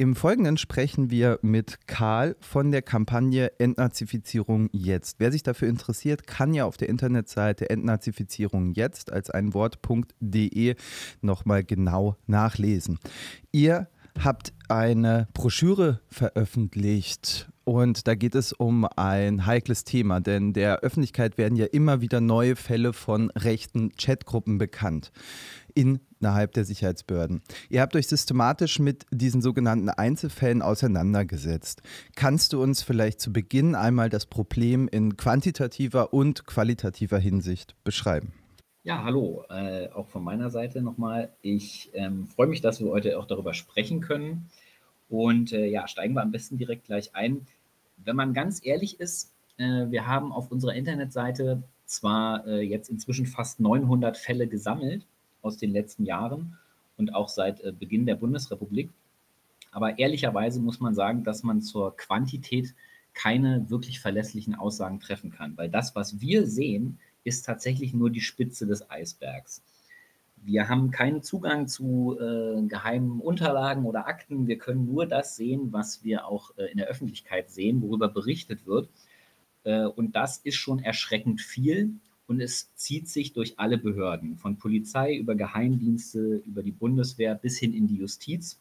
Im Folgenden sprechen wir mit Karl von der Kampagne Entnazifizierung jetzt. Wer sich dafür interessiert, kann ja auf der Internetseite Entnazifizierung jetzt als ein Wort.de nochmal genau nachlesen. Ihr habt eine Broschüre veröffentlicht und da geht es um ein heikles Thema, denn der Öffentlichkeit werden ja immer wieder neue Fälle von rechten Chatgruppen bekannt innerhalb der Sicherheitsbehörden. Ihr habt euch systematisch mit diesen sogenannten Einzelfällen auseinandergesetzt. Kannst du uns vielleicht zu Beginn einmal das Problem in quantitativer und qualitativer Hinsicht beschreiben? Ja, hallo, äh, auch von meiner Seite nochmal. Ich ähm, freue mich, dass wir heute auch darüber sprechen können. Und äh, ja, steigen wir am besten direkt gleich ein. Wenn man ganz ehrlich ist, äh, wir haben auf unserer Internetseite zwar äh, jetzt inzwischen fast 900 Fälle gesammelt aus den letzten Jahren und auch seit äh, Beginn der Bundesrepublik. Aber ehrlicherweise muss man sagen, dass man zur Quantität keine wirklich verlässlichen Aussagen treffen kann, weil das, was wir sehen, ist tatsächlich nur die Spitze des Eisbergs. Wir haben keinen Zugang zu äh, geheimen Unterlagen oder Akten. Wir können nur das sehen, was wir auch äh, in der Öffentlichkeit sehen, worüber berichtet wird. Äh, und das ist schon erschreckend viel. Und es zieht sich durch alle Behörden, von Polizei über Geheimdienste, über die Bundeswehr bis hin in die Justiz.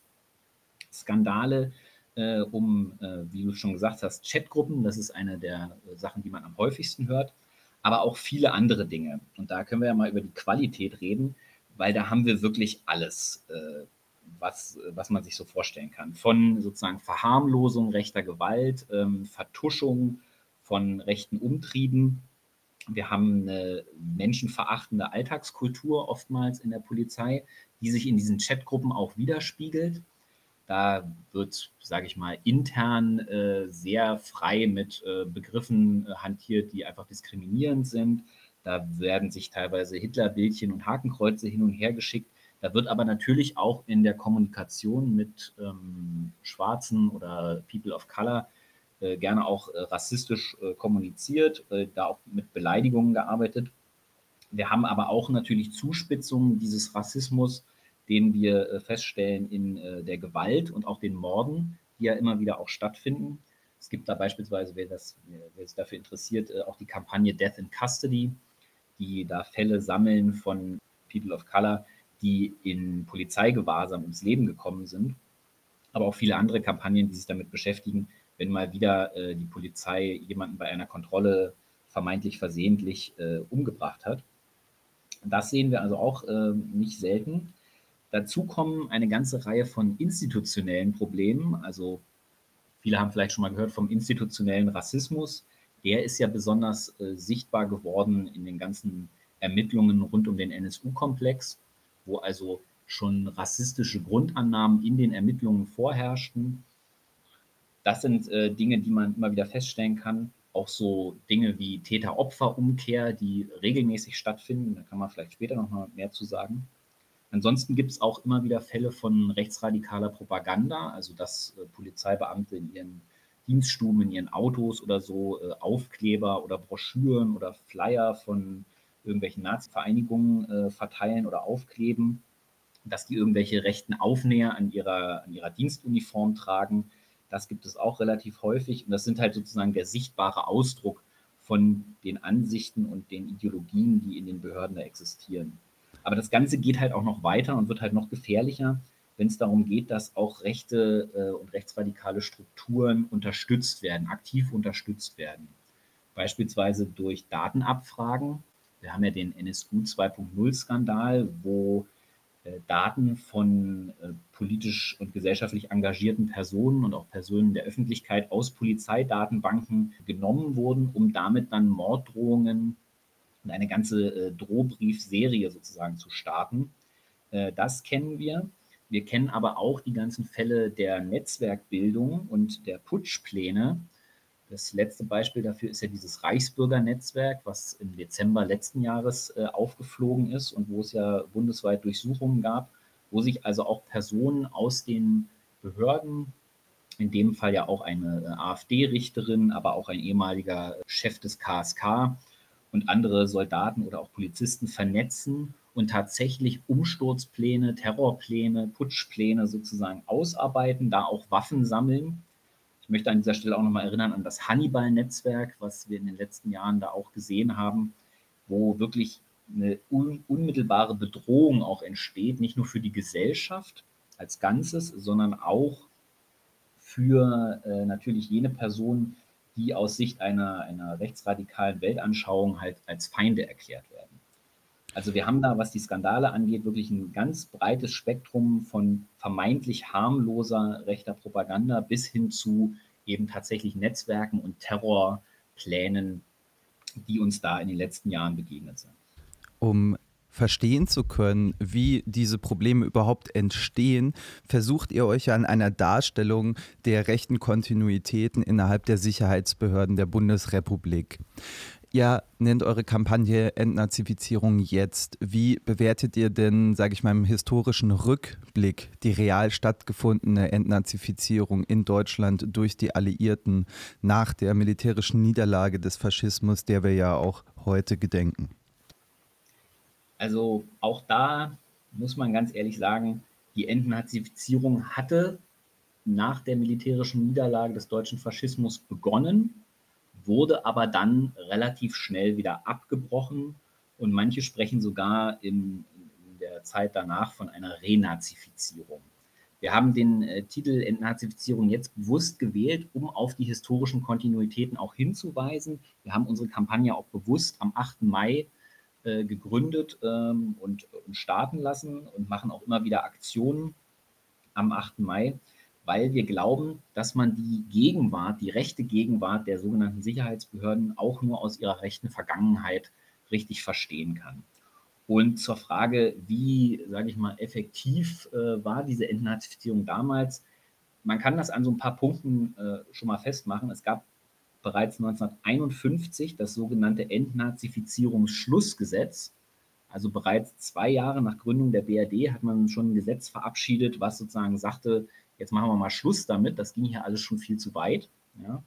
Skandale äh, um, äh, wie du schon gesagt hast, Chatgruppen. Das ist eine der Sachen, die man am häufigsten hört aber auch viele andere Dinge. Und da können wir ja mal über die Qualität reden, weil da haben wir wirklich alles, äh, was, was man sich so vorstellen kann. Von sozusagen Verharmlosung rechter Gewalt, ähm, Vertuschung von rechten Umtrieben. Wir haben eine menschenverachtende Alltagskultur oftmals in der Polizei, die sich in diesen Chatgruppen auch widerspiegelt. Da wird, sage ich mal, intern äh, sehr frei mit äh, Begriffen äh, hantiert, die einfach diskriminierend sind. Da werden sich teilweise Hitlerbildchen und Hakenkreuze hin und her geschickt. Da wird aber natürlich auch in der Kommunikation mit ähm, Schwarzen oder People of Color gerne auch äh, rassistisch äh, kommuniziert, da auch mit Beleidigungen gearbeitet. Wir haben aber auch natürlich Zuspitzungen dieses Rassismus den wir äh, feststellen in äh, der Gewalt und auch den Morden, die ja immer wieder auch stattfinden. Es gibt da beispielsweise, wer, das, wer sich dafür interessiert, äh, auch die Kampagne Death in Custody, die da Fälle sammeln von People of Color, die in Polizeigewahrsam ums Leben gekommen sind. Aber auch viele andere Kampagnen, die sich damit beschäftigen, wenn mal wieder äh, die Polizei jemanden bei einer Kontrolle vermeintlich versehentlich äh, umgebracht hat. Das sehen wir also auch äh, nicht selten. Dazu kommen eine ganze Reihe von institutionellen Problemen. Also viele haben vielleicht schon mal gehört vom institutionellen Rassismus. Der ist ja besonders äh, sichtbar geworden in den ganzen Ermittlungen rund um den NSU-Komplex, wo also schon rassistische Grundannahmen in den Ermittlungen vorherrschten. Das sind äh, Dinge, die man immer wieder feststellen kann. Auch so Dinge wie Täter-Opfer-Umkehr, die regelmäßig stattfinden. Da kann man vielleicht später noch mal mehr zu sagen. Ansonsten gibt es auch immer wieder Fälle von rechtsradikaler Propaganda, also dass äh, Polizeibeamte in ihren Dienststuben, in ihren Autos oder so äh, Aufkleber oder Broschüren oder Flyer von irgendwelchen Nazi-Vereinigungen äh, verteilen oder aufkleben, dass die irgendwelche rechten Aufnäher an ihrer, an ihrer Dienstuniform tragen. Das gibt es auch relativ häufig und das sind halt sozusagen der sichtbare Ausdruck von den Ansichten und den Ideologien, die in den Behörden da existieren. Aber das Ganze geht halt auch noch weiter und wird halt noch gefährlicher, wenn es darum geht, dass auch rechte äh, und rechtsradikale Strukturen unterstützt werden, aktiv unterstützt werden. Beispielsweise durch Datenabfragen. Wir haben ja den NSU 2.0-Skandal, wo Daten von äh, politisch und gesellschaftlich engagierten Personen und auch Personen der Öffentlichkeit aus Polizeidatenbanken genommen wurden, um damit dann Morddrohungen und eine ganze äh, Drohbriefserie sozusagen zu starten. Äh, das kennen wir. Wir kennen aber auch die ganzen Fälle der Netzwerkbildung und der Putschpläne. Das letzte Beispiel dafür ist ja dieses Reichsbürgernetzwerk, was im Dezember letzten Jahres äh, aufgeflogen ist und wo es ja bundesweit Durchsuchungen gab, wo sich also auch Personen aus den Behörden, in dem Fall ja auch eine äh, AfD-Richterin, aber auch ein ehemaliger Chef des KSK, und andere Soldaten oder auch Polizisten vernetzen und tatsächlich Umsturzpläne, Terrorpläne, Putschpläne sozusagen ausarbeiten, da auch Waffen sammeln. Ich möchte an dieser Stelle auch nochmal erinnern an das Hannibal-Netzwerk, was wir in den letzten Jahren da auch gesehen haben, wo wirklich eine un unmittelbare Bedrohung auch entsteht, nicht nur für die Gesellschaft als Ganzes, sondern auch für äh, natürlich jene Personen, die aus Sicht einer, einer rechtsradikalen Weltanschauung halt als Feinde erklärt werden. Also wir haben da, was die Skandale angeht, wirklich ein ganz breites Spektrum von vermeintlich harmloser rechter Propaganda bis hin zu eben tatsächlich Netzwerken und Terrorplänen, die uns da in den letzten Jahren begegnet sind. Um verstehen zu können, wie diese Probleme überhaupt entstehen, versucht ihr euch an einer Darstellung der rechten Kontinuitäten innerhalb der Sicherheitsbehörden der Bundesrepublik. Ihr nennt eure Kampagne Entnazifizierung jetzt. Wie bewertet ihr denn, sage ich mal, im historischen Rückblick die real stattgefundene Entnazifizierung in Deutschland durch die Alliierten nach der militärischen Niederlage des Faschismus, der wir ja auch heute gedenken? Also auch da muss man ganz ehrlich sagen, die Entnazifizierung hatte nach der militärischen Niederlage des deutschen Faschismus begonnen wurde aber dann relativ schnell wieder abgebrochen und manche sprechen sogar in, in der Zeit danach von einer Renazifizierung. Wir haben den äh, Titel Entnazifizierung jetzt bewusst gewählt, um auf die historischen Kontinuitäten auch hinzuweisen. Wir haben unsere Kampagne auch bewusst am 8. Mai äh, gegründet ähm, und, und starten lassen und machen auch immer wieder Aktionen am 8. Mai weil wir glauben, dass man die Gegenwart, die rechte Gegenwart der sogenannten Sicherheitsbehörden auch nur aus ihrer rechten Vergangenheit richtig verstehen kann. Und zur Frage, wie, sage ich mal, effektiv äh, war diese Entnazifizierung damals, man kann das an so ein paar Punkten äh, schon mal festmachen. Es gab bereits 1951 das sogenannte Entnazifizierungsschlussgesetz. Also bereits zwei Jahre nach Gründung der BRD hat man schon ein Gesetz verabschiedet, was sozusagen sagte, jetzt machen wir mal Schluss damit, das ging hier alles schon viel zu weit. Ja.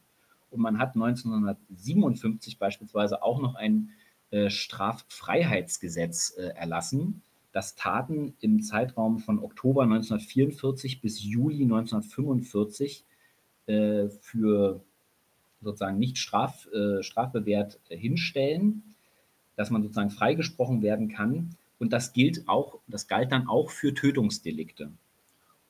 Und man hat 1957 beispielsweise auch noch ein äh, Straffreiheitsgesetz äh, erlassen, das Taten im Zeitraum von Oktober 1944 bis Juli 1945 äh, für sozusagen nicht straf, äh, strafbewehrt hinstellen, dass man sozusagen freigesprochen werden kann. Und das gilt auch, das galt dann auch für Tötungsdelikte.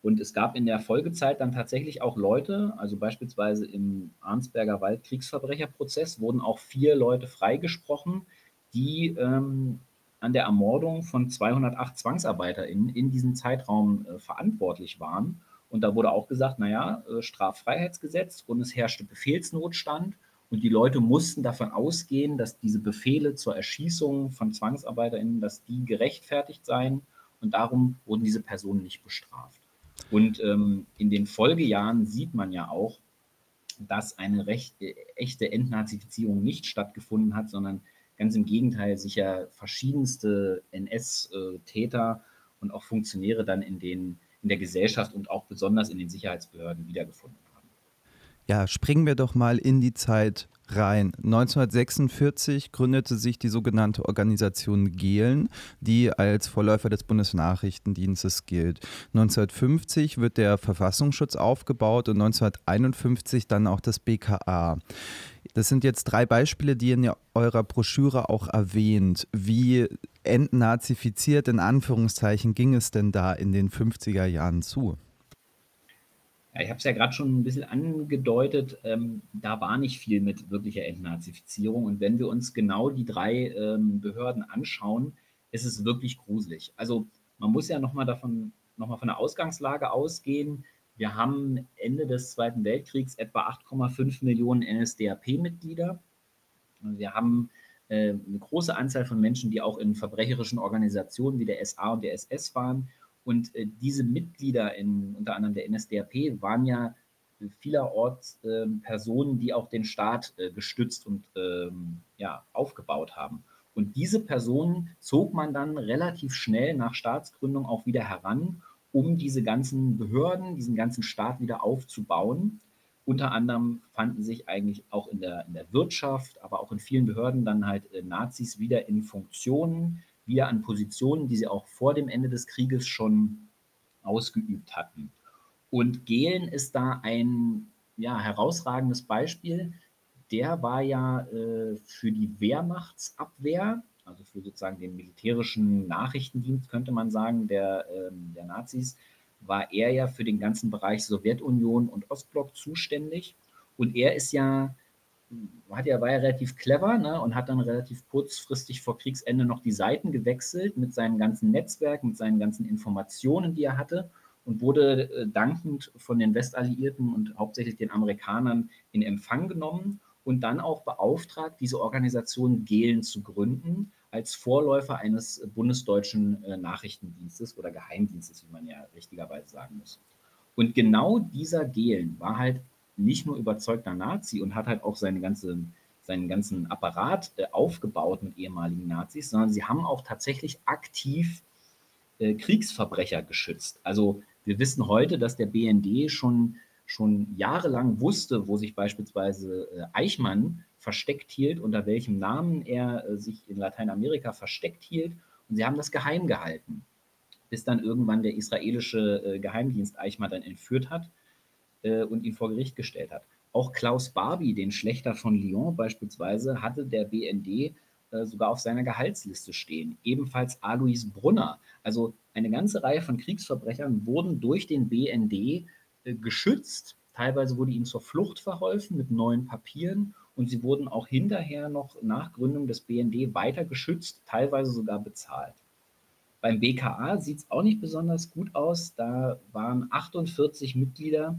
Und es gab in der Folgezeit dann tatsächlich auch Leute, also beispielsweise im Arnsberger Wald Kriegsverbrecherprozess wurden auch vier Leute freigesprochen, die ähm, an der Ermordung von 208 ZwangsarbeiterInnen in diesem Zeitraum äh, verantwortlich waren. Und da wurde auch gesagt, naja, äh, Straffreiheitsgesetz und es herrschte Befehlsnotstand und die Leute mussten davon ausgehen, dass diese Befehle zur Erschießung von ZwangsarbeiterInnen, dass die gerechtfertigt seien und darum wurden diese Personen nicht bestraft. Und ähm, in den Folgejahren sieht man ja auch, dass eine recht, äh, echte Entnazifizierung nicht stattgefunden hat, sondern ganz im Gegenteil sich ja verschiedenste NS-Täter und auch Funktionäre dann in, den, in der Gesellschaft und auch besonders in den Sicherheitsbehörden wiedergefunden haben. Ja, springen wir doch mal in die Zeit rein. 1946 gründete sich die sogenannte Organisation Gehlen, die als Vorläufer des Bundesnachrichtendienstes gilt. 1950 wird der Verfassungsschutz aufgebaut und 1951 dann auch das BKA. Das sind jetzt drei Beispiele, die in eurer Broschüre auch erwähnt. Wie entnazifiziert in Anführungszeichen ging es denn da in den 50er Jahren zu? Ja, ich habe es ja gerade schon ein bisschen angedeutet, ähm, da war nicht viel mit wirklicher Entnazifizierung. Und wenn wir uns genau die drei ähm, Behörden anschauen, ist es wirklich gruselig. Also man muss ja nochmal davon, nochmal von der Ausgangslage ausgehen. Wir haben Ende des Zweiten Weltkriegs etwa 8,5 Millionen NSDAP-Mitglieder. Wir haben äh, eine große Anzahl von Menschen, die auch in verbrecherischen Organisationen wie der SA und der SS waren. Und äh, diese Mitglieder in unter anderem der NSDAP waren ja vielerorts äh, Personen, die auch den Staat äh, gestützt und ähm, ja, aufgebaut haben. Und diese Personen zog man dann relativ schnell nach Staatsgründung auch wieder heran, um diese ganzen Behörden, diesen ganzen Staat wieder aufzubauen. Unter anderem fanden sich eigentlich auch in der, in der Wirtschaft, aber auch in vielen Behörden dann halt äh, Nazis wieder in Funktionen, wieder an Positionen, die sie auch vor dem Ende des Krieges schon ausgeübt hatten. Und Gehlen ist da ein ja, herausragendes Beispiel. Der war ja äh, für die Wehrmachtsabwehr, also für sozusagen den militärischen Nachrichtendienst, könnte man sagen, der, ähm, der Nazis, war er ja für den ganzen Bereich Sowjetunion und Ostblock zuständig. Und er ist ja, hat ja, war ja relativ clever ne, und hat dann relativ kurzfristig vor Kriegsende noch die Seiten gewechselt mit seinem ganzen Netzwerk, mit seinen ganzen Informationen, die er hatte und wurde äh, dankend von den Westalliierten und hauptsächlich den Amerikanern in Empfang genommen und dann auch beauftragt, diese Organisation Gehlen zu gründen als Vorläufer eines bundesdeutschen äh, Nachrichtendienstes oder Geheimdienstes, wie man ja richtigerweise sagen muss. Und genau dieser Gehlen war halt nicht nur überzeugter Nazi und hat halt auch seine ganze, seinen ganzen Apparat äh, aufgebaut mit ehemaligen Nazis, sondern sie haben auch tatsächlich aktiv äh, Kriegsverbrecher geschützt. Also wir wissen heute, dass der BND schon, schon jahrelang wusste, wo sich beispielsweise äh, Eichmann versteckt hielt, unter welchem Namen er äh, sich in Lateinamerika versteckt hielt. Und sie haben das geheim gehalten, bis dann irgendwann der israelische äh, Geheimdienst Eichmann dann entführt hat und ihn vor Gericht gestellt hat. Auch Klaus Barbie, den Schlechter von Lyon beispielsweise, hatte der BND sogar auf seiner Gehaltsliste stehen. Ebenfalls Alois Brunner. Also eine ganze Reihe von Kriegsverbrechern wurden durch den BND äh, geschützt. Teilweise wurde ihnen zur Flucht verholfen mit neuen Papieren und sie wurden auch hinterher noch nach Gründung des BND weiter geschützt, teilweise sogar bezahlt. Beim BKA sieht es auch nicht besonders gut aus. Da waren 48 Mitglieder,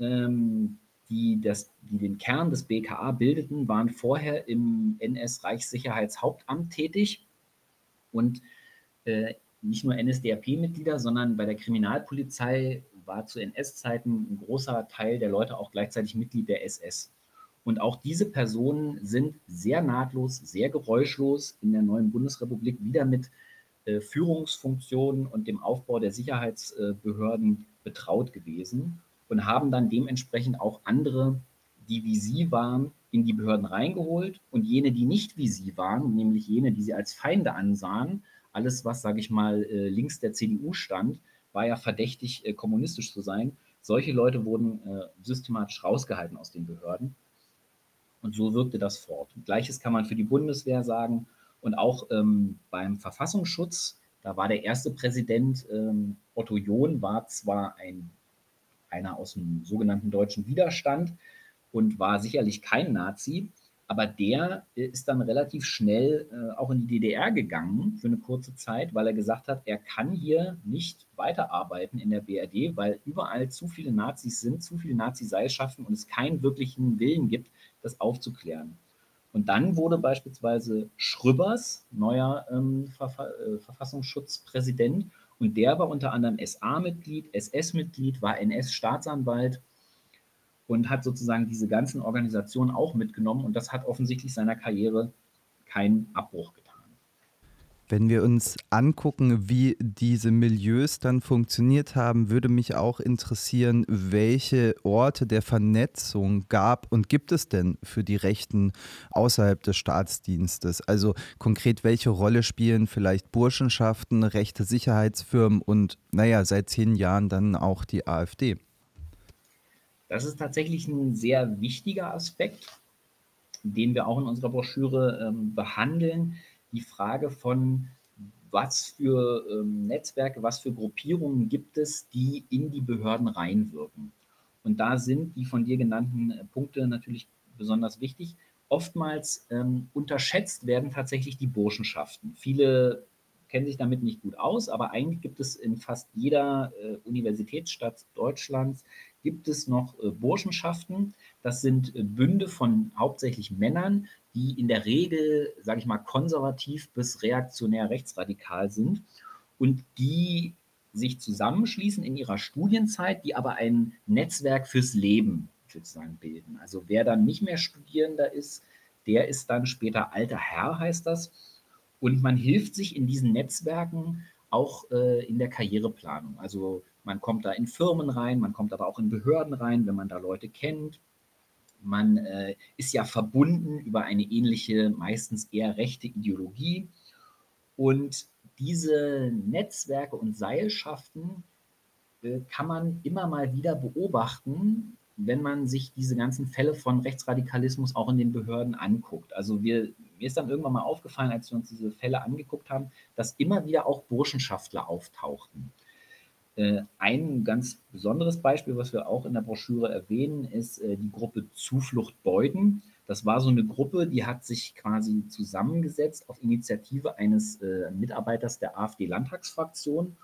ähm, die, das, die den Kern des BKA bildeten, waren vorher im NS-Reichssicherheitshauptamt tätig und äh, nicht nur NSDAP-Mitglieder, sondern bei der Kriminalpolizei war zu NS-Zeiten ein großer Teil der Leute auch gleichzeitig Mitglied der SS. Und auch diese Personen sind sehr nahtlos, sehr geräuschlos in der neuen Bundesrepublik wieder mit äh, Führungsfunktionen und dem Aufbau der Sicherheitsbehörden betraut gewesen und haben dann dementsprechend auch andere, die wie sie waren, in die Behörden reingeholt und jene, die nicht wie sie waren, nämlich jene, die sie als Feinde ansahen, alles, was, sage ich mal, äh, links der CDU stand, war ja verdächtig, äh, kommunistisch zu sein. Solche Leute wurden äh, systematisch rausgehalten aus den Behörden. Und so wirkte das fort. Gleiches kann man für die Bundeswehr sagen. Und auch ähm, beim Verfassungsschutz, da war der erste Präsident ähm, Otto John, war zwar ein, einer aus dem sogenannten deutschen Widerstand und war sicherlich kein Nazi, aber der äh, ist dann relativ schnell äh, auch in die DDR gegangen für eine kurze Zeit, weil er gesagt hat, er kann hier nicht weiterarbeiten in der BRD, weil überall zu viele Nazis sind, zu viele Nazi-Seilschaften und es keinen wirklichen Willen gibt, das aufzuklären. Und dann wurde beispielsweise Schröbers neuer ähm, Verfa äh, Verfassungsschutzpräsident und der war unter anderem SA-Mitglied, SS-Mitglied, war NS-Staatsanwalt und hat sozusagen diese ganzen Organisationen auch mitgenommen und das hat offensichtlich seiner Karriere keinen Abbruch getan. Wenn wir uns angucken, wie diese Milieus dann funktioniert haben, würde mich auch interessieren, welche Orte der Vernetzung gab und gibt es denn für die Rechten außerhalb des Staatsdienstes? Also konkret, welche Rolle spielen vielleicht Burschenschaften, rechte Sicherheitsfirmen und, naja, seit zehn Jahren dann auch die AfD? Das ist tatsächlich ein sehr wichtiger Aspekt, den wir auch in unserer Broschüre ähm, behandeln. Die Frage von, was für ähm, Netzwerke, was für Gruppierungen gibt es, die in die Behörden reinwirken. Und da sind die von dir genannten äh, Punkte natürlich besonders wichtig. Oftmals ähm, unterschätzt werden tatsächlich die Burschenschaften. Viele kennen sich damit nicht gut aus, aber eigentlich gibt es in fast jeder äh, Universitätsstadt Deutschlands gibt es noch äh, Burschenschaften. Das sind äh, Bünde von hauptsächlich Männern, die in der Regel, sage ich mal, konservativ bis reaktionär rechtsradikal sind und die sich zusammenschließen in ihrer Studienzeit, die aber ein Netzwerk fürs Leben sozusagen bilden. Also wer dann nicht mehr Studierender ist, der ist dann später alter Herr, heißt das. Und man hilft sich in diesen Netzwerken auch äh, in der Karriereplanung. Also man kommt da in Firmen rein, man kommt aber auch in Behörden rein, wenn man da Leute kennt. Man äh, ist ja verbunden über eine ähnliche, meistens eher rechte Ideologie. Und diese Netzwerke und Seilschaften äh, kann man immer mal wieder beobachten, wenn man sich diese ganzen Fälle von Rechtsradikalismus auch in den Behörden anguckt. Also wir, mir ist dann irgendwann mal aufgefallen, als wir uns diese Fälle angeguckt haben, dass immer wieder auch Burschenschaftler auftauchten. Äh, ein ganz besonderes Beispiel, was wir auch in der Broschüre erwähnen, ist äh, die Gruppe Zuflucht Beuden. Das war so eine Gruppe, die hat sich quasi zusammengesetzt auf Initiative eines äh, Mitarbeiters der AfD-Landtagsfraktion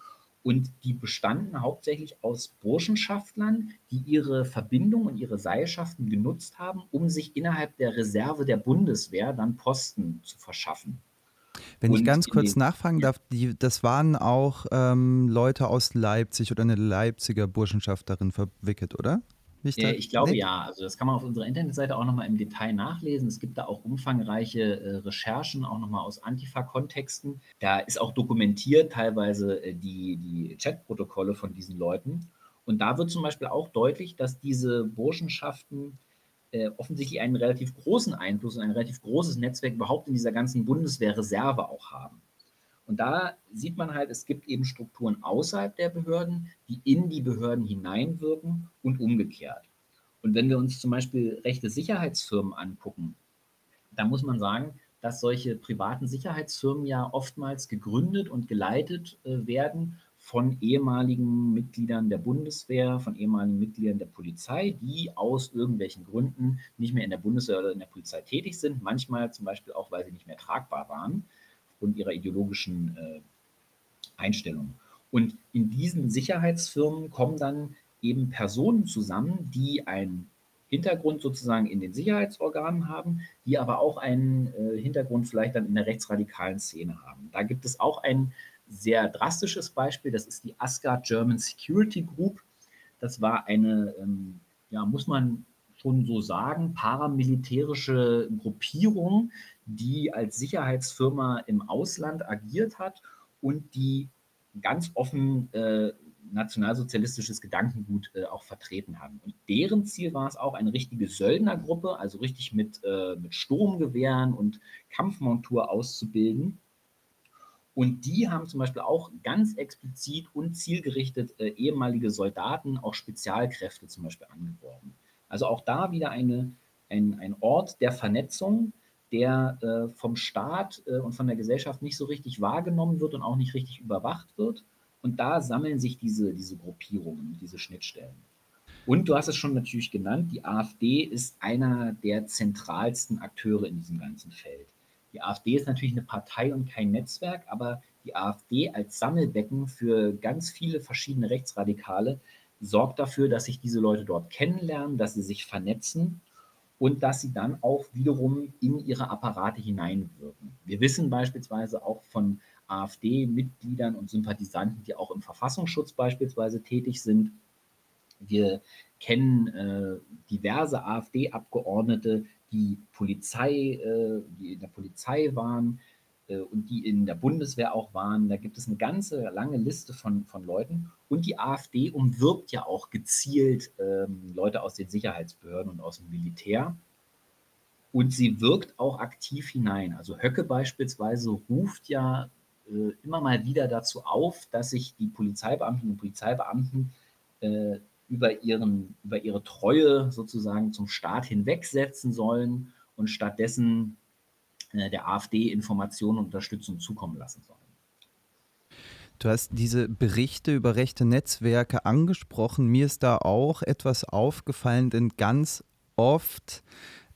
und die bestanden hauptsächlich aus Burschenschaftlern, die ihre Verbindung und ihre Seilschaften genutzt haben, um sich innerhalb der Reserve der Bundeswehr dann Posten zu verschaffen. Wenn und ich ganz kurz nachfragen darf, die, das waren auch ähm, Leute aus Leipzig oder eine Leipziger Burschenschaft darin verwickelt, oder? Ich, äh, ich glaube nee. ja. Also das kann man auf unserer Internetseite auch nochmal im Detail nachlesen. Es gibt da auch umfangreiche äh, Recherchen, auch nochmal aus Antifa-Kontexten. Da ist auch dokumentiert teilweise äh, die, die Chatprotokolle von diesen Leuten. Und da wird zum Beispiel auch deutlich, dass diese Burschenschaften äh, offensichtlich einen relativ großen Einfluss und ein relativ großes Netzwerk überhaupt in dieser ganzen Bundeswehrreserve auch haben. Und da sieht man halt, es gibt eben Strukturen außerhalb der Behörden, die in die Behörden hineinwirken und umgekehrt. Und wenn wir uns zum Beispiel rechte Sicherheitsfirmen angucken, da muss man sagen, dass solche privaten Sicherheitsfirmen ja oftmals gegründet und geleitet äh, werden von ehemaligen Mitgliedern der Bundeswehr, von ehemaligen Mitgliedern der Polizei, die aus irgendwelchen Gründen nicht mehr in der Bundeswehr oder in der Polizei tätig sind, manchmal zum Beispiel auch, weil sie nicht mehr tragbar waren aufgrund ihrer ideologischen äh, Einstellung. Und in diesen Sicherheitsfirmen kommen dann eben Personen zusammen, die einen Hintergrund sozusagen in den Sicherheitsorganen haben, die aber auch einen äh, Hintergrund vielleicht dann in der rechtsradikalen Szene haben. Da gibt es auch ein sehr drastisches Beispiel, das ist die Asgard German Security Group. Das war eine, ähm, ja, muss man schon so sagen, paramilitärische Gruppierung, die als Sicherheitsfirma im Ausland agiert hat und die ganz offen äh, nationalsozialistisches Gedankengut äh, auch vertreten haben. Und deren Ziel war es auch, eine richtige Söldnergruppe, also richtig mit, äh, mit Sturmgewehren und Kampfmontur auszubilden. Und die haben zum Beispiel auch ganz explizit und zielgerichtet äh, ehemalige Soldaten, auch Spezialkräfte zum Beispiel angeworben. Also auch da wieder eine, ein, ein Ort der Vernetzung, der äh, vom Staat äh, und von der Gesellschaft nicht so richtig wahrgenommen wird und auch nicht richtig überwacht wird. Und da sammeln sich diese, diese Gruppierungen, diese Schnittstellen. Und du hast es schon natürlich genannt, die AfD ist einer der zentralsten Akteure in diesem ganzen Feld. Die AfD ist natürlich eine Partei und kein Netzwerk, aber die AfD als Sammelbecken für ganz viele verschiedene Rechtsradikale sorgt dafür, dass sich diese Leute dort kennenlernen, dass sie sich vernetzen und dass sie dann auch wiederum in ihre Apparate hineinwirken. Wir wissen beispielsweise auch von AfD-Mitgliedern und Sympathisanten, die auch im Verfassungsschutz beispielsweise tätig sind. Wir kennen äh, diverse AfD-Abgeordnete, die Polizei, äh, die in der Polizei waren äh, und die in der Bundeswehr auch waren. Da gibt es eine ganze lange Liste von, von Leuten. Und die AfD umwirbt ja auch gezielt ähm, Leute aus den Sicherheitsbehörden und aus dem Militär. Und sie wirkt auch aktiv hinein. Also Höcke beispielsweise ruft ja äh, immer mal wieder dazu auf, dass sich die Polizeibeamtinnen und Polizeibeamten über, ihren, über ihre Treue sozusagen zum Staat hinwegsetzen sollen und stattdessen äh, der AfD Informationen und Unterstützung zukommen lassen sollen. Du hast diese Berichte über rechte Netzwerke angesprochen. Mir ist da auch etwas aufgefallen, denn ganz oft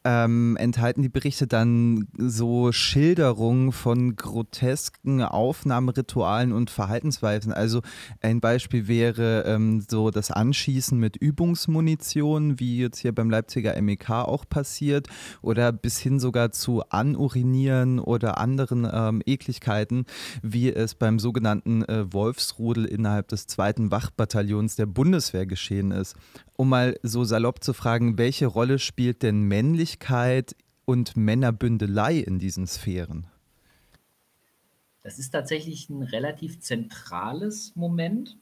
ähm, enthalten die Berichte dann so Schilderungen von grotesken Aufnahmeritualen und Verhaltensweisen. Also ein Beispiel wäre ähm, so das Anschießen mit Übungsmunition, wie jetzt hier beim Leipziger MEK auch passiert, oder bis hin sogar zu Anurinieren oder anderen ähm, Ekligkeiten, wie es beim sogenannten äh, Wolfsrudel innerhalb des zweiten Wachbataillons der Bundeswehr geschehen ist um mal so salopp zu fragen, welche Rolle spielt denn Männlichkeit und Männerbündelei in diesen Sphären? Das ist tatsächlich ein relativ zentrales Moment,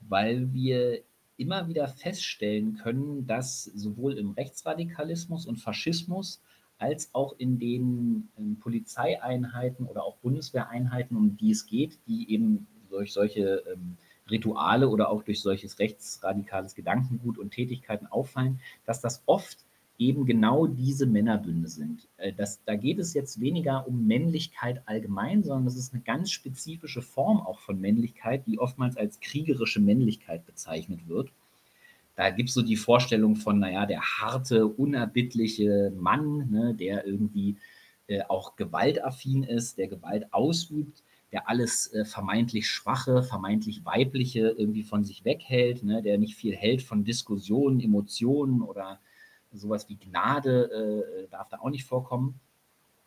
weil wir immer wieder feststellen können, dass sowohl im Rechtsradikalismus und Faschismus als auch in den ähm, Polizeieinheiten oder auch Bundeswehreinheiten, um die es geht, die eben durch solche ähm, Rituale oder auch durch solches rechtsradikales Gedankengut und Tätigkeiten auffallen, dass das oft eben genau diese Männerbünde sind. Äh, das, da geht es jetzt weniger um Männlichkeit allgemein, sondern das ist eine ganz spezifische Form auch von Männlichkeit, die oftmals als kriegerische Männlichkeit bezeichnet wird. Da gibt es so die Vorstellung von, naja, der harte, unerbittliche Mann, ne, der irgendwie äh, auch gewaltaffin ist, der Gewalt ausübt, der alles äh, vermeintlich Schwache, vermeintlich Weibliche irgendwie von sich weghält, ne, der nicht viel hält von Diskussionen, Emotionen oder sowas wie Gnade äh, darf da auch nicht vorkommen.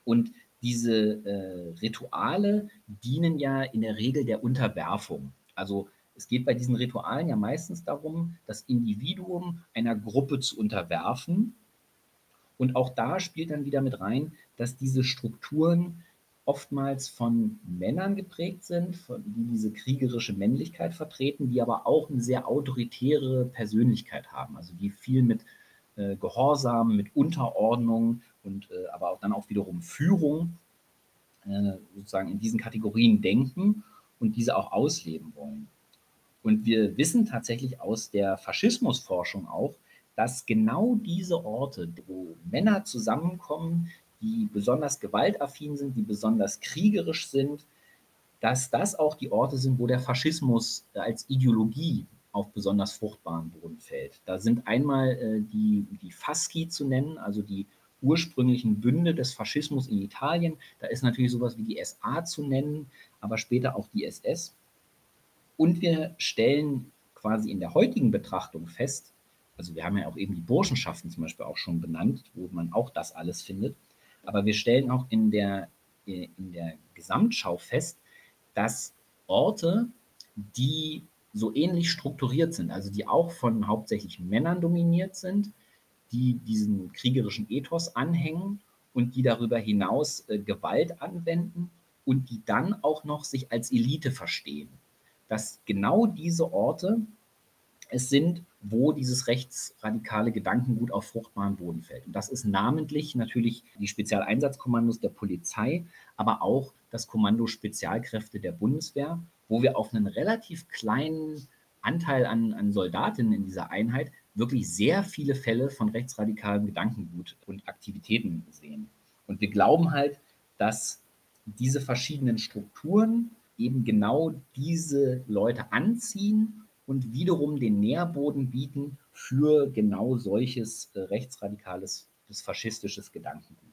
Und diese äh, Rituale dienen ja in der Regel der Unterwerfung. Also es geht bei diesen Ritualen ja meistens darum, das Individuum einer Gruppe zu unterwerfen. Und auch da spielt dann wieder mit rein, dass diese Strukturen oftmals von Männern geprägt sind, von, die diese kriegerische Männlichkeit vertreten, die aber auch eine sehr autoritäre Persönlichkeit haben, also die viel mit äh, Gehorsam, mit Unterordnung und äh, aber auch dann auch wiederum Führung äh, sozusagen in diesen Kategorien denken und diese auch ausleben wollen. Und wir wissen tatsächlich aus der Faschismusforschung auch, dass genau diese Orte, wo Männer zusammenkommen, die besonders gewaltaffin sind, die besonders kriegerisch sind, dass das auch die Orte sind, wo der Faschismus als Ideologie auf besonders fruchtbaren Boden fällt. Da sind einmal äh, die, die Fasci zu nennen, also die ursprünglichen Bünde des Faschismus in Italien. Da ist natürlich sowas wie die SA zu nennen, aber später auch die SS. Und wir stellen quasi in der heutigen Betrachtung fest, also wir haben ja auch eben die Burschenschaften zum Beispiel auch schon benannt, wo man auch das alles findet, aber wir stellen auch in der, in der Gesamtschau fest, dass Orte, die so ähnlich strukturiert sind, also die auch von hauptsächlich Männern dominiert sind, die diesen kriegerischen Ethos anhängen und die darüber hinaus äh, Gewalt anwenden und die dann auch noch sich als Elite verstehen. Dass genau diese Orte es sind, wo dieses rechtsradikale Gedankengut auf fruchtbaren Boden fällt. Und das ist namentlich natürlich die Spezialeinsatzkommandos der Polizei, aber auch das Kommando Spezialkräfte der Bundeswehr, wo wir auf einen relativ kleinen Anteil an, an Soldatinnen in dieser Einheit wirklich sehr viele Fälle von rechtsradikalem Gedankengut und Aktivitäten sehen. Und wir glauben halt, dass diese verschiedenen Strukturen eben genau diese Leute anziehen und wiederum den Nährboden bieten für genau solches äh, rechtsradikales, das faschistisches Gedankengut.